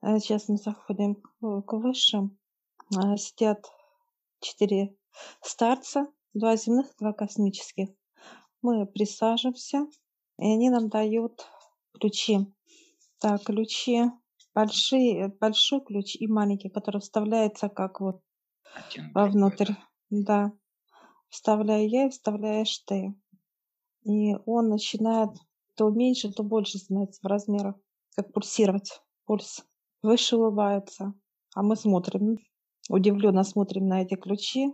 А сейчас мы заходим к высшим. А, сидят 4 старца, 2 земных, 2 космических. Мы присаживаемся, и они нам дают ключи. Так, ключи большие, большой ключ и маленький, который вставляется как вот Один вовнутрь. да. Да, вставляю я и вставляешь ты. И он начинает то меньше, то больше становится в размерах, как пульсировать, пульс. Выше улыбаются, а мы смотрим, удивленно смотрим на эти ключи.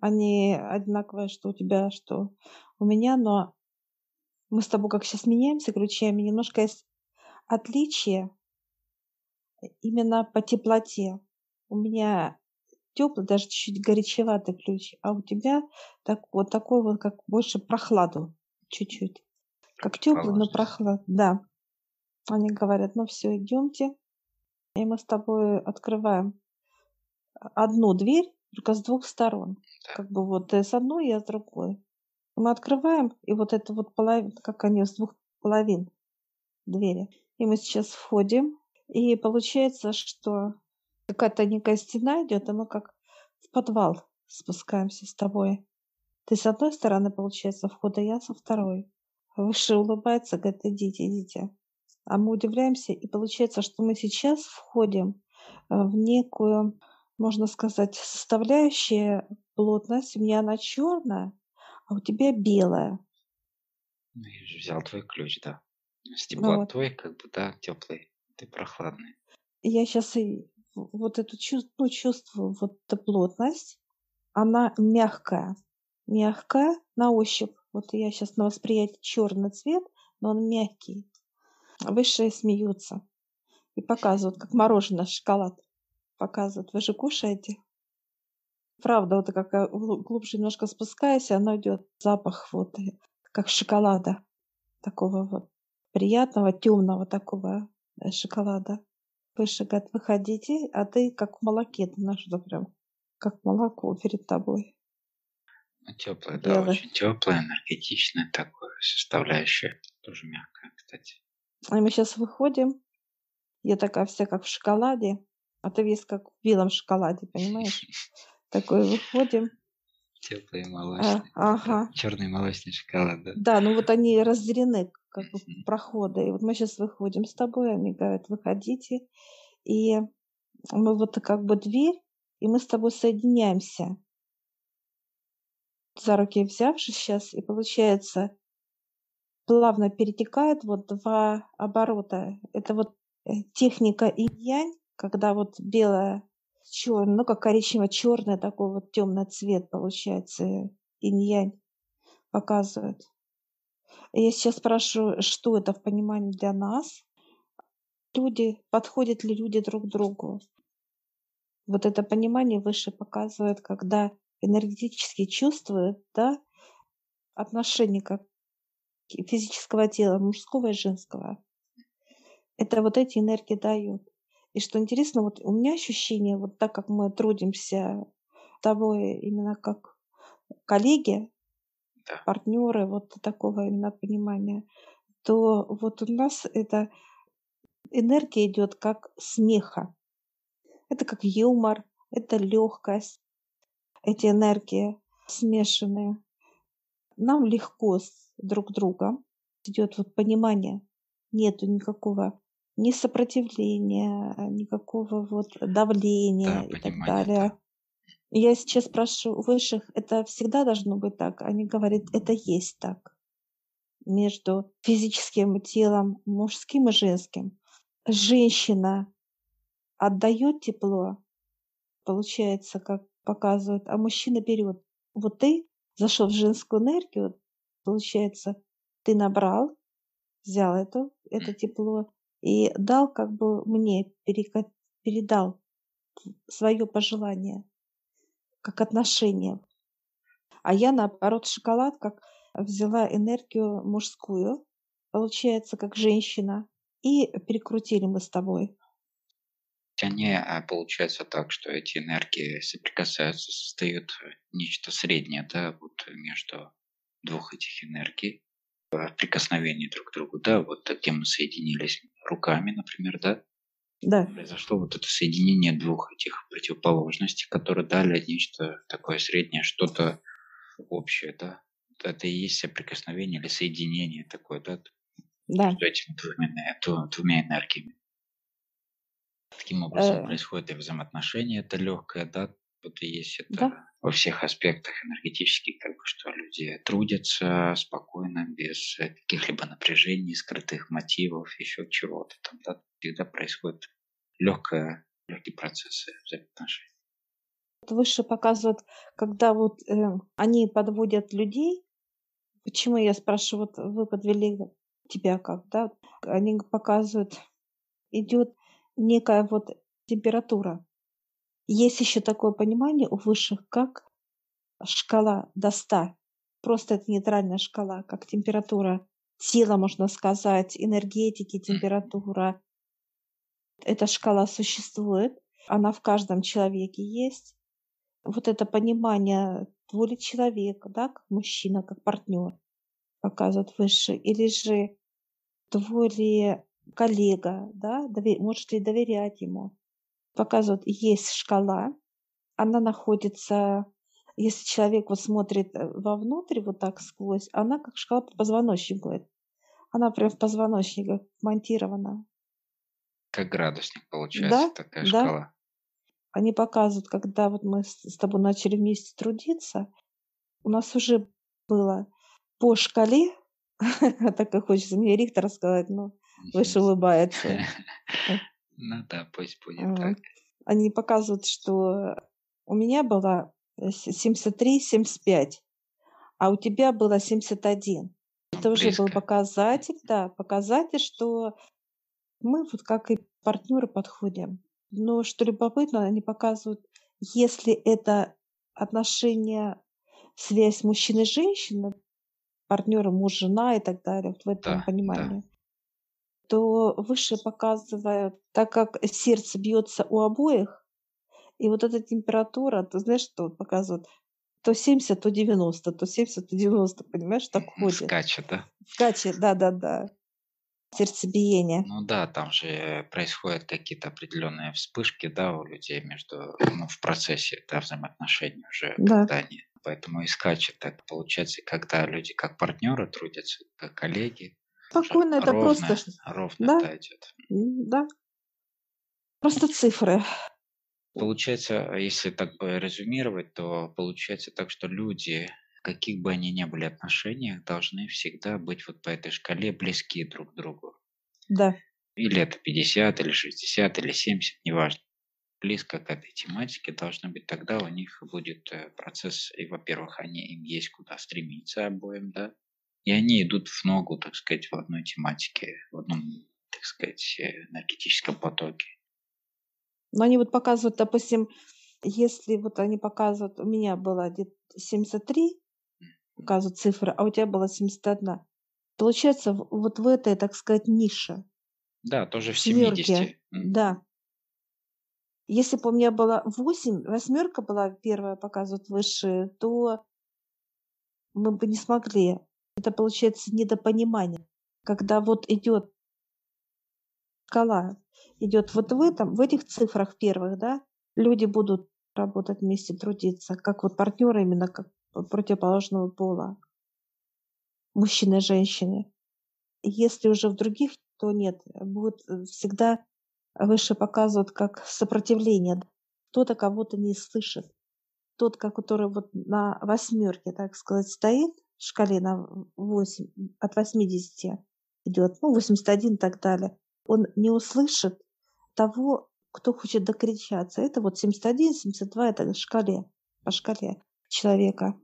Они одинаковые, что у тебя, что у меня, но мы с тобой как сейчас меняемся ключами, немножко есть отличие именно по теплоте. У меня теплый, даже чуть-чуть горячеватый ключ, а у тебя так, вот такой вот, как больше прохладу чуть-чуть. Как теплый, но прохлад, да. Они говорят, ну все, идемте. И мы с тобой открываем одну дверь, только с двух сторон. Да. Как бы вот с одной, я с другой. Мы открываем, и вот это вот половина, как они с двух половин двери. И мы сейчас входим, и получается, что какая-то некая стена идет, и мы как в подвал спускаемся с тобой. Ты с одной стороны, получается, входа, я со второй. Выше улыбается, говорит, идите, идите. А мы удивляемся, и получается, что мы сейчас входим э, в некую, можно сказать, составляющая плотность. У меня она черная, а у тебя белая. Ну, я же взял твой ключ, да. С Ну вот. теплотой, как бы, да, теплый, ты прохладный. Я сейчас и вот эту чувс- ну, чувствую, вот эту плотность, она мягкая. Мягкая на ощупь. Вот я сейчас на восприятие черный цвет, но он мягкий. Высшие смеются и показывают, как мороженое, шоколад. Показывают. Вы же кушаете? Правда, вот как глу- глубже немножко спускаюсь, и оно идет запах вот э, как шоколада. Такого вот приятного, темного такого э, шоколада. Выше говорят, выходите, а ты как в молоке, ты что прям как молоко перед тобой. Ну, теплое, да, очень теплое, энергетичное такое, составляющее. Тоже мягкое, кстати. И мы сейчас выходим, я такая вся как в шоколаде, а ты весь как в белом шоколаде, понимаешь? Такой выходим. Теплый А, молочный. ага. Черный молочный шоколад, да. Да, ну вот они разделены как бы проходы. И вот мы сейчас выходим с тобой, они говорят, выходите. И мы вот как бы дверь, и мы с тобой соединяемся. За руки взявшись сейчас, и получается, плавно перетекает вот два оборота. Это вот э, техника инь-янь, когда вот белое чёрным, ну как коричнево-черный такой вот темный цвет получается, инь-янь показывает. Я сейчас спрашиваю, что это в понимании для нас? Люди, подходят ли люди друг другу? Вот это понимание выше показывает, когда энергетически чувствует, да, отношение как физического тела, мужского и женского. Это вот эти энергии дают. И что интересно, вот у меня ощущение, вот так как мы трудимся с тобой именно как коллеги, Да. партнеры, вот такого именно понимания, то вот у нас эта энергия идет как смеха. Это как юмор, это легкость, эти энергии смешанные. Нам легко друг другом идет вот понимание, нету никакого ни сопротивления, никакого вот давления Да, и так далее. да. Я сейчас прошу высших, это всегда должно быть так. Они говорят, это есть так. Между физическим телом мужским и женским. Женщина отдает тепло, получается, как показывают, а мужчина берет. Вот ты зашел в женскую энергию, получается, ты набрал, взял это, это тепло и дал как бы мне, передал свое пожелание, как отношение. А я, наоборот, шоколад, как взяла энергию мужскую, получается, как женщина, и перекрутили мы с тобой. Они а, получается так, что эти энергии соприкасаются, создают нечто среднее, да, вот между двух этих энергий, э, прикосновение друг к другу, да, вот где мы соединились руками, например, да, Да. Произошло вот это соединение двух этих противоположностей, которые дали нечто такое среднее, что-то общее, да. Это и есть соприкосновение или соединение такое, да, Да. между этими двумя, двумя энергиями. Таким образом Э, происходит и взаимоотношения, это легкое, да, вот и есть это да. во всех аспектах энергетических, как бы, что люди трудятся спокойно, без э, каких-либо напряжений, скрытых мотивов, еще чего-то там, да, всегда происходит легкое, легкие процессы взаимоотношений. Выше показывают, когда вот э, они подводят людей. Почему я спрашиваю, вот вы подвели тебя как, да? Они показывают, идет некая вот температура. Есть еще такое понимание у высших, как шкала до 100. Просто это нейтральная шкала, как температура тела, можно сказать, энергетики, температура. Эта шкала существует, она в каждом человеке есть. Вот это понимание, твой ли человек, да, как мужчина, как партнер, показывает выше, или же твой ли коллега, да, можешь ли доверять ему. Показывает, есть шкала, она находится, если человек вот смотрит э, вовнутрь, вот так сквозь, она как шкала по позвоночнику. идет. Она прям в позвоночнике монтирована. Как градусник получается Да, такая да. шкала. Они показывают, когда вот мы с тобой начали вместе трудиться, у нас уже было по шкале, так и хочется мне Рихтера сказать, но выше улыбается. Э, Ну да, пусть будет м. так. Они показывают, что у меня было э, с- 73-75, а у тебя было 71. Ну, Это уже был показатель, да, показатель, что мы вот как и партнеры подходим. Но что любопытно, они показывают, если это отношения, связь мужчины и женщины, партнеры муж, жена и так далее, вот в этом Да, да. То выше показывают, так как сердце бьется у обоих, и вот эта температура, ты знаешь, что показывают, то 70, то 90, то 70, то 90, понимаешь, так ходит. Скачет, да? Скачет, да-да-да. Сердцебиение. Ну да, там же происходят какие-то определенные вспышки, да, у людей между, ну, в процессе, да, взаимоотношений уже, Да. когда они, поэтому и скачет так получается, когда люди как партнеры трудятся, как коллеги, Спокойно, это просто, ровно, ш- ровно, да, м, да, просто цифры. Получается, а если так бы резюмировать, то получается так, что люди, каких бы они ни были отношениях, должны всегда быть вот по этой шкале близки друг к другу. Да, Или это 50, или 60, или 70, неважно. Близко к этой тематике должны быть, тогда у них будет э, процесс, и, во-первых, они, им есть куда стремиться обоим, да, и они идут в ногу, так сказать, в одной тематике, в одном, так сказать, э, энергетическом потоке. но они вот показывают, допустим, если вот они показывают, у меня было где-то 73, показывают цифры, а у тебя было 71. Получается, вот в этой, так сказать, нише, Да, тоже в в семерке, 70. М. да. Если бы у меня было 8, восьмерка была первая, показывают выше, то мы бы не смогли. Это получается недопонимание. Когда вот идет шкала, идет вот в этом, в этих цифрах первых, да, люди будут работать вместе, трудиться, как вот партнеры именно как противоположного пола, мужчины и женщины. Если уже в других, то нет, будет э, всегда выше показывают как сопротивление. Кто-то кого-то не слышит. Тот, который вот на восьмерке, так сказать, стоит, шкале на 8, от 80 идет, ну, 81 и так далее, он не услышит того, кто хочет докричаться. Это вот 71, 72, это шкале, по шкале человека.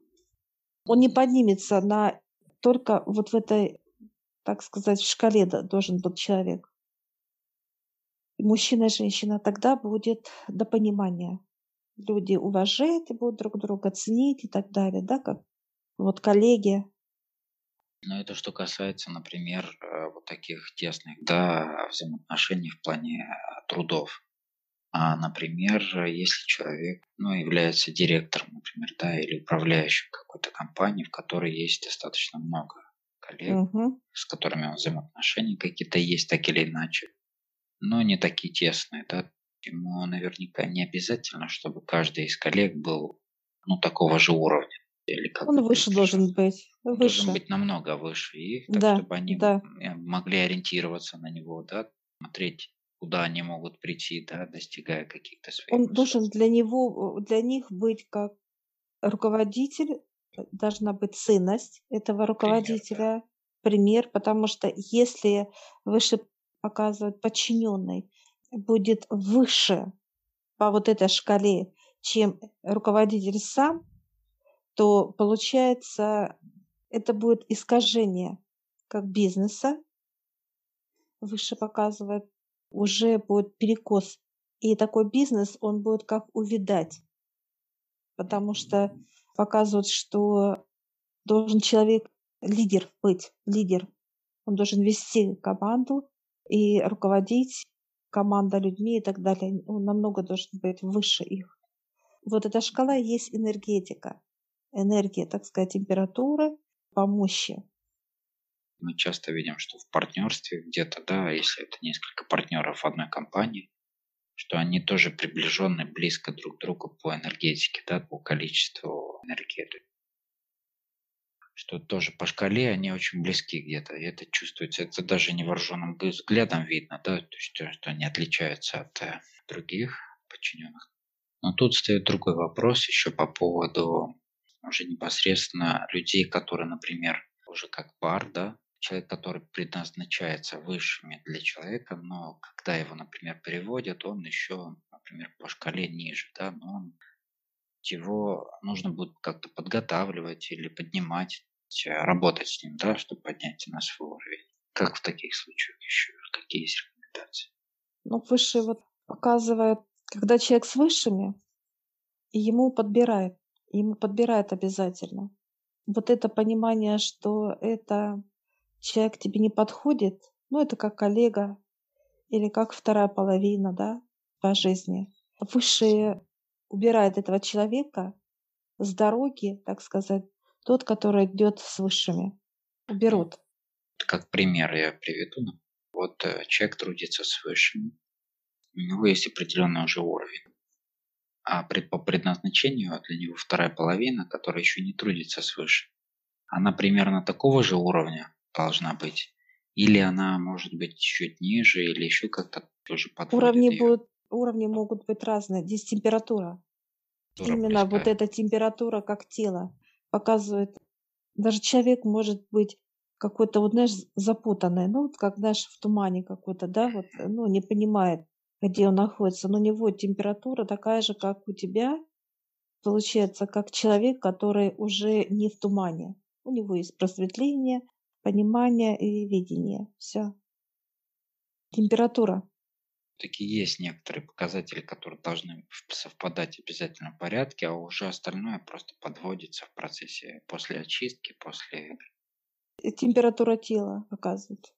Он не поднимется на только вот в этой, так сказать, в шкале должен быть человек. Мужчина и женщина, тогда будет до понимания. Люди уважать будут друг друга, ценить и так далее, да, как вот коллеги. Но это что касается, например, э, вот таких тесных, да, взаимоотношений в плане э, трудов. А, например, если человек, ну, является директором, например, да, или управляющим какой-то компании, в которой есть достаточно много коллег, Мгм. с которыми он взаимоотношения какие-то есть, так или иначе. но не такие тесные, да. Ему наверняка не обязательно, чтобы каждый из коллег был ну, такого же уровня. Или как Он выше должен быть. Он Выше. должен быть намного выше их, так Да, чтобы они да. э, могли ориентироваться на него, да, смотреть, куда они могут прийти, да, достигая каких-то своих Он высот. должен для него, для них быть как руководитель, э, должна быть ценность этого руководителя, пример, потому что если выше показывает подчиненный, будет выше по вот этой шкале, чем руководитель сам, то получается это будет искажение как бизнеса, выше показывает, уже будет перекос. И такой бизнес, он будет как увидать. Потому что показывают, что должен человек лидер быть, лидер. Он должен вести команду и руководить команда людьми и так далее. Он намного должен быть выше их. Вот эта шкала есть энергетика. Энергия, так сказать, температура по мощи. Мы часто видим, что в партнерстве где-то, да, если это несколько партнеров в одной компании, что они тоже приближены близко друг к другу по энергетике, да, по количеству энергии. Что тоже по шкале они очень близки где-то. И это чувствуется, это даже невооруженным взглядом видно, да, то есть, э, что они отличаются от э, других подчиненных. Но тут стоит другой вопрос еще по поводу уже непосредственно людей, которые, например, уже как пар, да, человек, который предназначается высшими для человека, но когда его, например, переводят, он еще, например, по шкале ниже, да, но он, его нужно будет как-то подготавливать или поднимать, э, работать с ним, да, чтобы поднять на свой уровень. Как в таких случаях еще? Какие есть рекомендации? Ну, высшие вот показывают, когда человек с высшими, и ему подбирает, ему подбирает обязательно. Вот это понимание, что это человек тебе не подходит, ну, это как коллега или как вторая половина, да, по жизни. Высшие убирает этого человека с дороги, так сказать, тот, который идет с высшими. Уберут. Как пример я приведу. Вот э, человек трудится с высшими, у него есть определенный уже уровень. А пред, по предназначению для него вторая половина, которая еще не трудится с высшим, она примерно такого же уровня должна быть. Или она может быть чуть ниже, или еще как-то тоже подводит Уровни, ее. будут, уровни могут быть разные. Здесь температура. Тоже Именно вот близкая. эта температура как тело показывает. Даже человек может быть какой-то, вот знаешь, запутанный, ну, вот как, знаешь, в тумане какой-то, да, вот, ну, не понимает, где он находится. Но у него температура такая же, как у тебя, получается, как человек, который уже не в тумане. У него есть просветление, понимание и видение. Все. Температура. Такие есть некоторые показатели, которые должны совпадать обязательно в порядке, а уже остальное просто подводится в процессе после очистки, после... И температура тела показывает.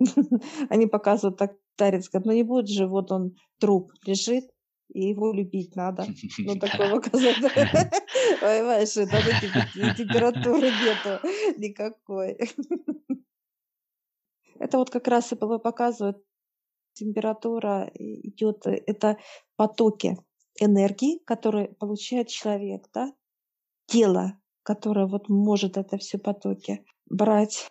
Они показывают так, старец говорит, ну не будет же, вот он труп лежит, и его любить надо. Ну, Да. такое показать. Понимаешь, это температуры нету никакой. Это вот как раз и показывает, температура идет, это потоки энергии, которые получает человек, да, тело, которое вот может это все потоки брать.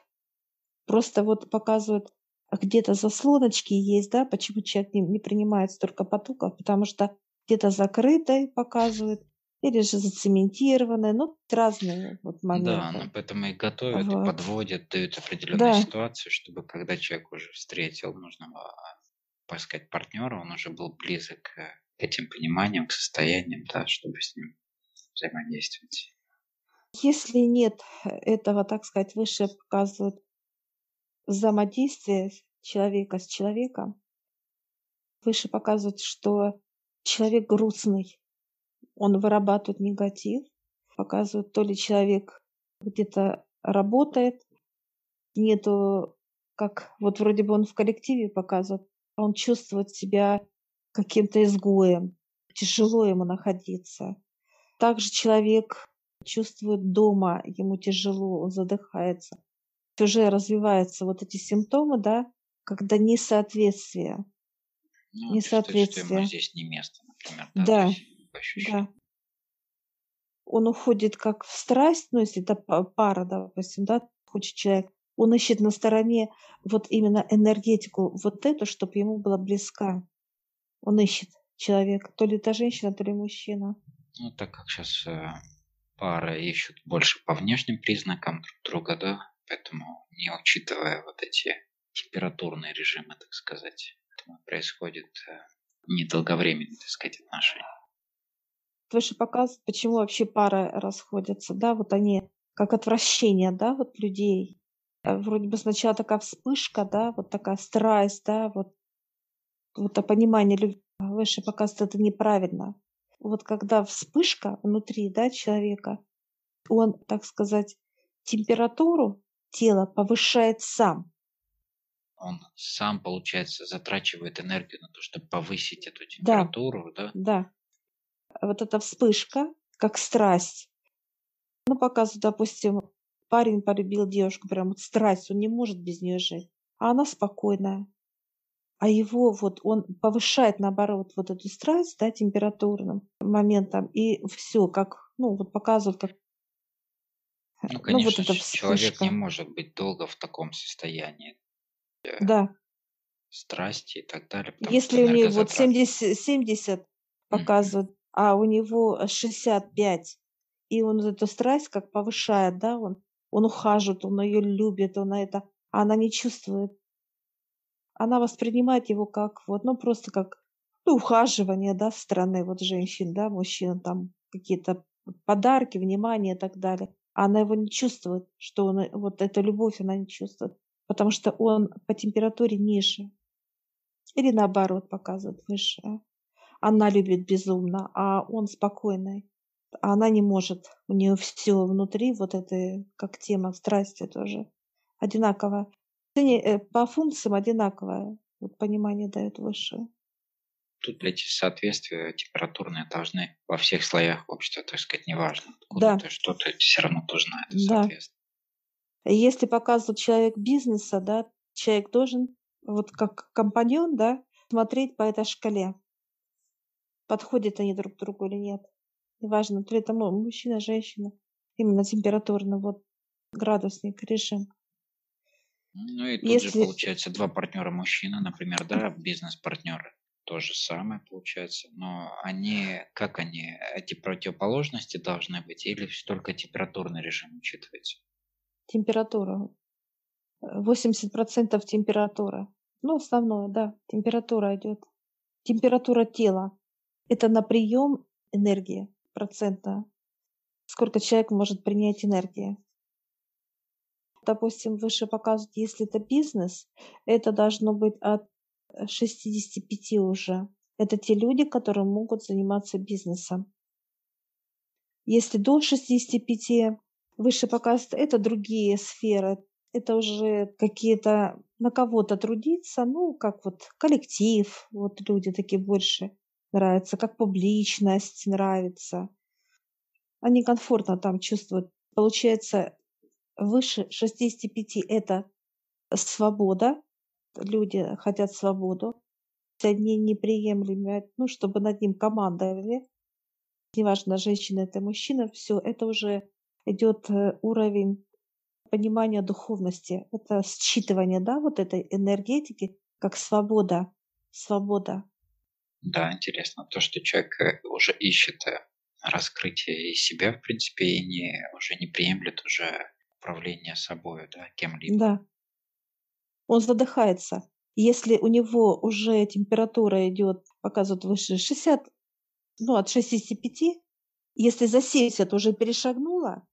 Просто вот показывают, где-то заслоночки есть, да, почему человек не, не принимает столько потоков, потому что где-то закрытой показывает, или же зацементированной, ну, разные вот Да, моменты. но поэтому и готовят, и Вот. подводят, дают определенные Да. ситуации, чтобы когда человек уже встретил нужного, поискать партнера, он уже был близок к к этим пониманиям, к состояниям, да, чтобы с ним взаимодействовать. Если нет этого, так сказать, выше показывают взаимодействие человека с человеком, выше показывают, что человек грустный, он вырабатывает негатив, показывают, то ли человек где-то работает, нету, как вот вроде бы он в коллективе показывает, он чувствует себя каким-то изгоем, тяжело ему находиться. Также человек чувствует дома, ему тяжело, он задыхается. Уже развиваются вот эти симптомы, да, когда несоответствие. Ну, чувствует, что ему здесь не место, например, да, Да, да. Он уходит как в страсть, ну, если это пара, допустим, да, хочет человек, он ищет на стороне вот именно энергетику, вот эту, чтобы ему была близка. Он ищет человека, то ли это женщина, то ли мужчина. Ну, так как сейчас э, пары ищут больше по внешним признакам друг друга, да, поэтому не учитывая вот эти температурные режимы, так сказать, поэтому происходит э, недолговременные, так сказать, отношения. Выше показывает, почему вообще пары расходятся, да, вот они как отвращение, да, вот людей. Э, вроде бы сначала такая вспышка, да, вот такая страсть, да, вот, вот это понимание любви. Выше показывает, это неправильно вот когда вспышка внутри да, человека, он, так сказать, температуру тела повышает сам. Он сам, получается, затрачивает энергию на то, чтобы повысить эту температуру, да? Да. да. Вот эта вспышка, как страсть. Ну, показывают, допустим, парень полюбил девушку, прям вот страсть, он не может без нее жить. А она спокойная а его вот он повышает наоборот вот эту страсть, да, температурным моментом, и все, как, ну, вот показывают, как ну, конечно, ну, вот эта человек не может быть долго в таком состоянии. Э, да. Страсти и так далее. Если у него вот 70, 70 показывают, mm-hmm. а у него 65, и он эту страсть как повышает, да, он, он ухаживает, он ее любит, он это, а она не чувствует она воспринимает его как вот, ну, просто как ну, ухаживание, да, со стороны вот женщин, да, мужчин, там какие-то подарки, внимание и так далее. Она его не чувствует, что он, вот эта любовь она не чувствует, потому что он по температуре ниже. Или наоборот показывает выше. Она любит безумно, а он спокойный. Она не может. У нее все внутри, вот это как тема страсти тоже одинаково. Э, по функциям одинаковое. Вот понимание дает высшее. Тут эти соответствия температурные должны во всех слоях общества, так сказать, неважно, откуда да. ты что-то все равно должна это да. соответствовать. Если показывает человек бизнеса, да, человек должен, вот как компаньон, да, смотреть по этой шкале. Подходят они друг к другу или нет. Неважно, то ли это мужчина, женщина. Именно температурно, вот градусник, режим. Ну и тут Если... же получается два партнера мужчина, например, да, бизнес-партнеры. То же самое получается. Но они, как они, эти противоположности должны быть или только температурный режим учитывается? Температура. 80% температура. Ну, основное, да, температура идет. Температура тела. Это на прием энергии процента. Сколько человек может принять энергии допустим, выше показывают, если это бизнес, это должно быть от 65 э, уже. Это те люди, которые могут заниматься бизнесом. Если до 65, выше показывают, это другие сферы. Это уже какие-то на кого-то трудиться, ну, как вот коллектив, вот люди такие больше нравятся, как публичность нравится. Они комфортно там чувствуют. Получается, выше 65 – это свобода. Люди хотят свободу. Одни неприемлемые, ну, чтобы над ним командовали. Неважно, женщина это мужчина, все, это уже идет э, уровень понимания духовности. Это считывание, да, вот этой энергетики, как свобода. Свобода. Да, интересно. То, что человек э, уже ищет э, раскрытие из себя, в принципе, и не, уже не приемлет уже управления собой, да, кем-либо. Да. Он задыхается. Если у него уже температура идет, показывает выше 60, ну, от 65, если за 70 уже перешагнула,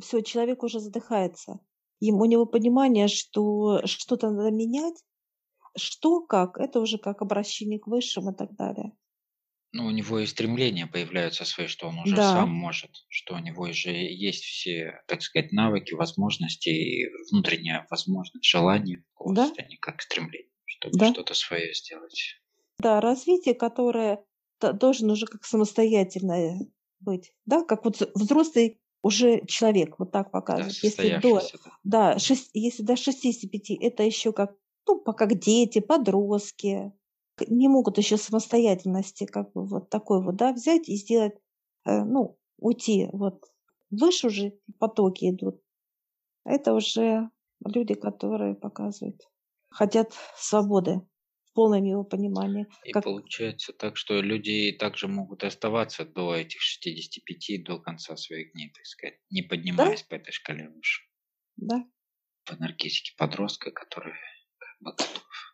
все, человек уже задыхается. Ему, у него понимание, что что-то надо менять, что, как, это уже как обращение к высшим и так далее. Ну, у него и стремления появляются свои, что он уже Да. сам может, что у него уже есть все, так сказать, навыки, возможности и внутренняя возможность, желание такого Да, состояния, как стремление, чтобы да. что-то свое сделать. Да, развитие, которое должен уже как самостоятельное быть, да, как вот взрослый уже человек, вот так Да, показывает. Если до, состоявшийся, да. да, шесть, если до 65 это еще как ну, пока дети, подростки, не могут еще самостоятельности как бы вот такой вот, да, взять и сделать, э, ну, уйти вот выше уже потоки идут. Это уже люди, которые показывают, хотят свободы в полном его понимании. И Как, получается так, что люди также могут оставаться до этих 65, до конца своих дней, так сказать, не да, поднимаясь по этой шкале выше. да. В энергетике подростка, который как бы готов.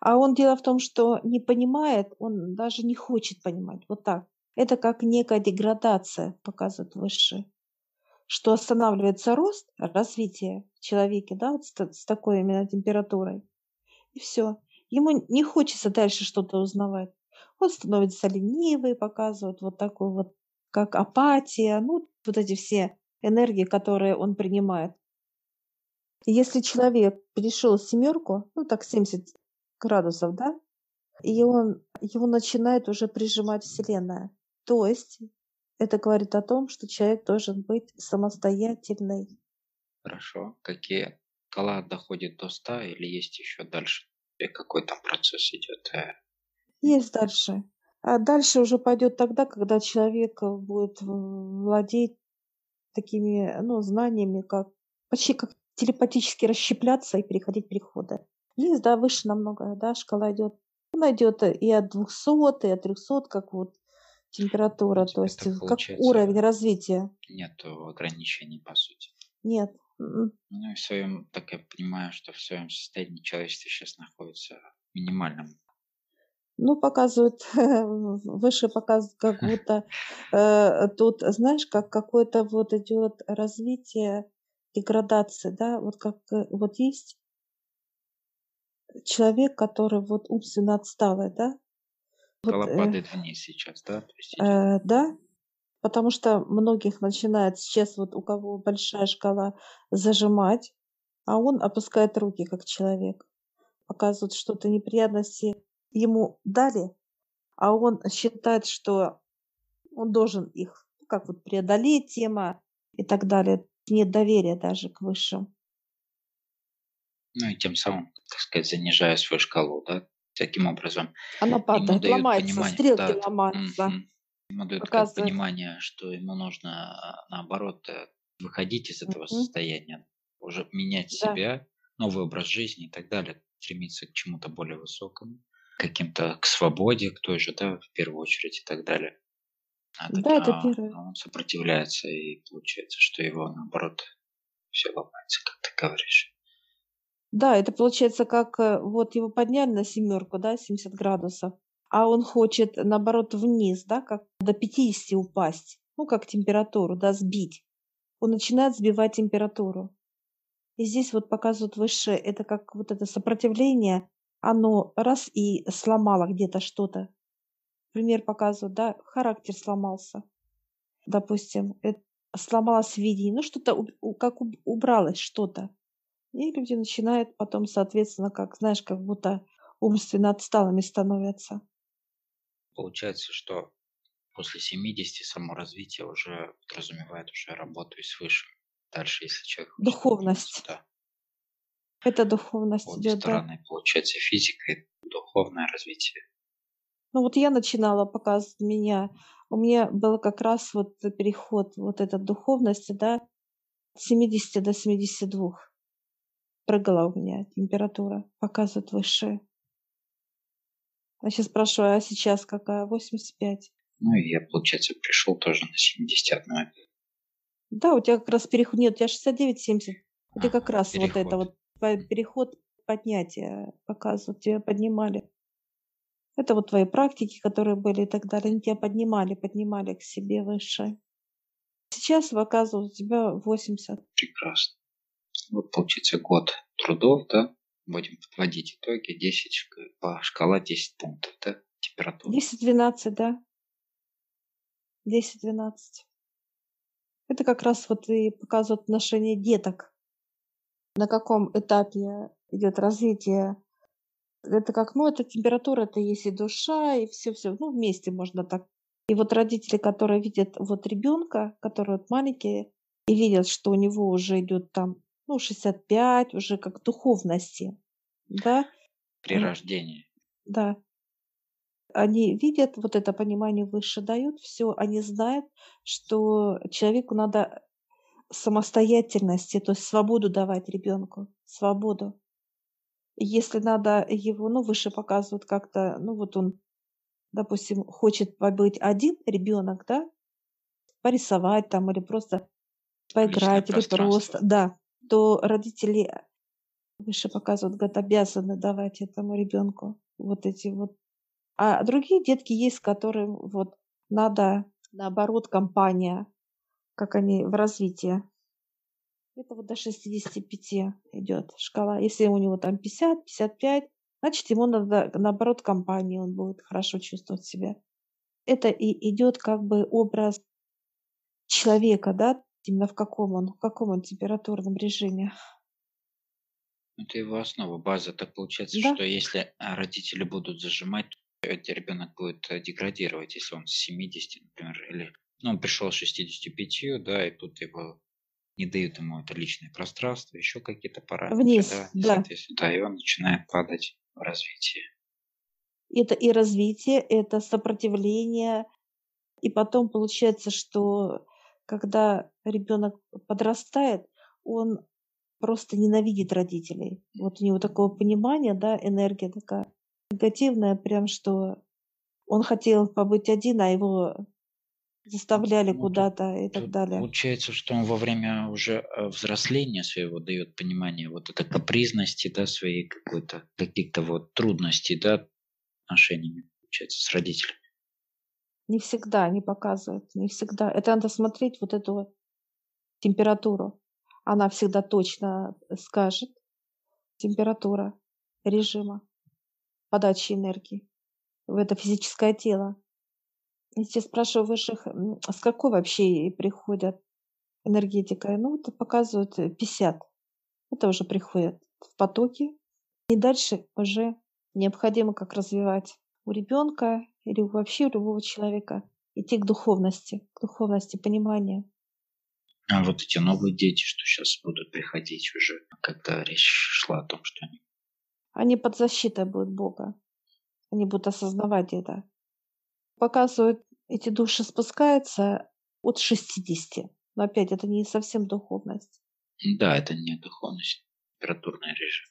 А он дело в том, что не понимает, он даже не хочет понимать. Вот так. Это как некая деградация, показывает высшие. Что останавливается рост, развитие в человеке, да, вот с, с такой именно температурой. И все. Ему не хочется дальше что-то узнавать. Он становится ленивый, показывает вот такой вот, как апатия, ну, вот эти все энергии, которые он принимает. Если человек перешел семерку, ну так 70 градусов, да, и он, его начинает уже прижимать Вселенная. То есть это говорит о том, что человек должен быть самостоятельный. Хорошо. Какие шкала доходит до 100 или есть еще дальше? И какой там процесс идет? Э, Есть дальше. А дальше уже пойдет тогда, когда человек э, будет владеть такими ну, знаниями, как почти как телепатически расщепляться и переходить переходы. Есть, да, выше намного, да, шкала идет. Она идет и от 200, и от 300, как вот температура, то есть Это как уровень развития. нет ограничений по сути. Нет. М. Ну и в своем, так я понимаю, что в своем состоянии человечество сейчас находится в минимальном. Ну, показывают, выше показывают, как будто э, тут, знаешь, как какое-то вот идет развитие деградации, да, вот как э, вот есть человек, который вот умственно отсталый, да, вот, э, падает вниз сейчас, да? То есть идет. э, да, потому что многих начинает сейчас вот у кого большая шкала зажимать, а он опускает руки как человек, показывает что-то неприятности ему дали, а он считает, что он должен их ну, как вот преодолеть тема и так далее. Нет доверия даже к высшим. Ну и тем самым, так сказать, занижая свою шкалу, да? Таким образом, Она падает, ломается, понимание, стрелки да, ломаются. ему дают как Показывает. понимание, что ему нужно а, наоборот э, выходить из этого Мгм. состояния, уже менять Да. себя, новый образ жизни и так далее, стремиться к чему-то более высокому, каким-то к свободе, к той же, да, в первую очередь и так далее. А, Да, это а, первое. он сопротивляется и получается, что его наоборот все ломается, как ты говоришь. Да, это получается как э, вот его подняли на семерку, да, 70 градусов, а он хочет наоборот вниз, да, как до 50 упасть, ну как температуру, да, сбить. Он начинает сбивать температуру. И здесь вот показывают выше, это как вот это сопротивление, оно раз и сломало где-то что-то. Пример показывают, да, характер сломался. Допустим, это сломалось видение, ну что-то как уб- убралось что-то. И люди начинают потом, соответственно, как, знаешь, как будто умственно отсталыми становятся. Получается, что после 70 само развитие уже подразумевает уже работу и свыше. Дальше, если человек Духовность. продвинуться, Это да, духовность обе идет, да. стороны, получается, физика и духовное развитие. Ну вот я начинала показывать меня, у меня был как раз вот переход вот этой духовности, да, от 70 до 72. Прыгала у меня температура, показывает. Я сейчас спрашиваю, а сейчас какая? 85. Ну и я, получается, пришел тоже на 71. Да, у тебя как раз переход, нет, у тебя 69-70. У тебя как раз вот это переход. вот переход поднятия показывают, тебя поднимали. Это вот твои практики, которые были и так далее, они тебя поднимали, поднимали к себе выше. Сейчас показывают у тебя 80. Прекрасно. Вот получится год трудов, да? Будем подводить итоги. 10, шк- по шкала 10 пунктов, да? Температура. 10-12, да? 10-12. Это как раз вот и показывает отношение деток. На каком этапе идет развитие. Это как, ну, это температура, это есть и душа, и все-все, ну, вместе можно так. И вот родители, которые видят вот ребенка, который вот маленький, и видят, что у него уже идет там, ну, 65, уже как духовности. да, При рождении. да. Они видят, вот это понимание выше дают, все, они знают, что человеку надо самостоятельности, то есть свободу давать ребенку, свободу. Если надо его, ну, выше показывают как-то, ну, вот он, допустим, хочет побыть один ребенок, да, порисовать там или просто поиграть, или просто, да, то родители выше показывают, говорят, обязаны давать этому ребенку вот эти вот. А другие детки есть, которым вот надо, наоборот, компания, как они в развитии. Это вот до 65 идет шкала. Если у него там 50, 55, значит, ему надо, наоборот, компании, он будет хорошо чувствовать себя. Это и идет как бы образ человека, да, именно в каком он, в каком он температурном режиме. Это его основа, база. Так получается, Да, что если а, родители будут зажимать, то ребенок будет э, деградировать, если он с 70, например, или ну, он пришел с 65, да, и тут его не дают ему это личное пространство, еще какие-то параметры, вниз, да, да. да, и он начинает падать в развитии. Это и развитие, это сопротивление. И потом получается, что когда ребенок подрастает, он просто ненавидит родителей. Вот у него такое понимание, да, энергия такая негативная, прям что он хотел побыть один, а его заставляли Ну, куда-то и так далее. получается, что он во время уже э, взросления своего дает понимание вот этой капризности, да, своей какой-то, каких-то вот трудностей, да, отношениями, получается, с родителями. Не всегда не показывают, не всегда. Это надо смотреть вот эту температуру. Она всегда точно скажет. Температура режима подачи энергии в это физическое тело. Если спрашиваю высших, м, с какой вообще приходят энергетикой, ну, это показывают э, 50. Это уже приходит в потоке. И дальше уже необходимо как развивать у ребенка или вообще у любого человека идти к духовности, к духовности понимания. А вот эти новые дети, что сейчас будут приходить уже, когда речь шла о том, что они... Они под защитой будут Бога. Они будут осознавать это. Показывают, эти души спускаются от 60. Но опять, это не совсем духовность. Да, это не духовность, температурный режим.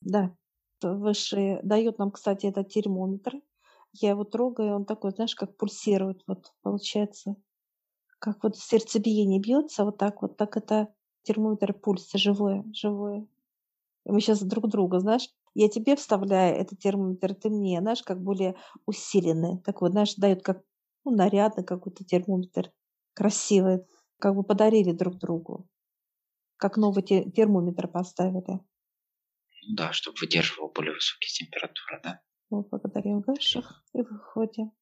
Да. Высшие дают нам, кстати, этот термометр. Я его трогаю, он такой, знаешь, как пульсирует. Вот получается, как вот сердцебиение бьется, вот так вот, так это термометр пульса живое, живое. И мы сейчас друг друга, знаешь, я тебе вставляю этот термометр, ты мне, знаешь, как более усиленный. Так вот, знаешь, дают как ну, нарядный какой-то термометр, красивый. Как бы подарили друг другу. Как новый те- термометр поставили. Ну да, чтобы выдерживал более высокие температуры, да? Мы благодарим высших и выходим.